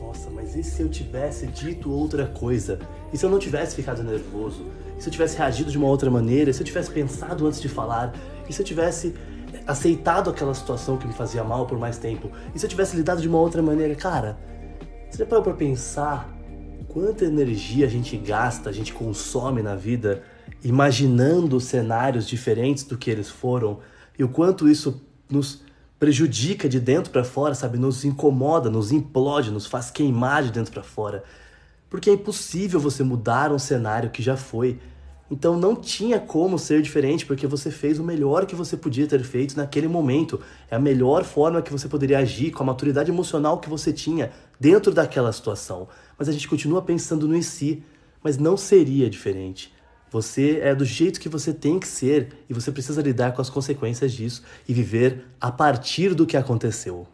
Nossa, mas e se eu tivesse dito outra coisa? E se eu não tivesse ficado nervoso? E se eu tivesse reagido de uma outra maneira? E se eu tivesse pensado antes de falar? E se eu tivesse aceitado aquela situação que me fazia mal por mais tempo? E se eu tivesse lidado de uma outra maneira? Cara, você já parou pra pensar quanta energia a gente gasta, a gente consome na vida imaginando cenários diferentes do que eles foram e o quanto isso nos prejudica de dentro para fora, sabe? Nos incomoda, nos implode, nos faz queimar de dentro para fora. Porque é impossível você mudar um cenário que já foi. Então não tinha como ser diferente, porque você fez o melhor que você podia ter feito naquele momento. É a melhor forma que você poderia agir, com a maturidade emocional que você tinha dentro daquela situação. Mas a gente continua pensando no em si, mas não seria diferente. Você é do jeito que você tem que ser e você precisa lidar com as consequências disso e viver a partir do que aconteceu.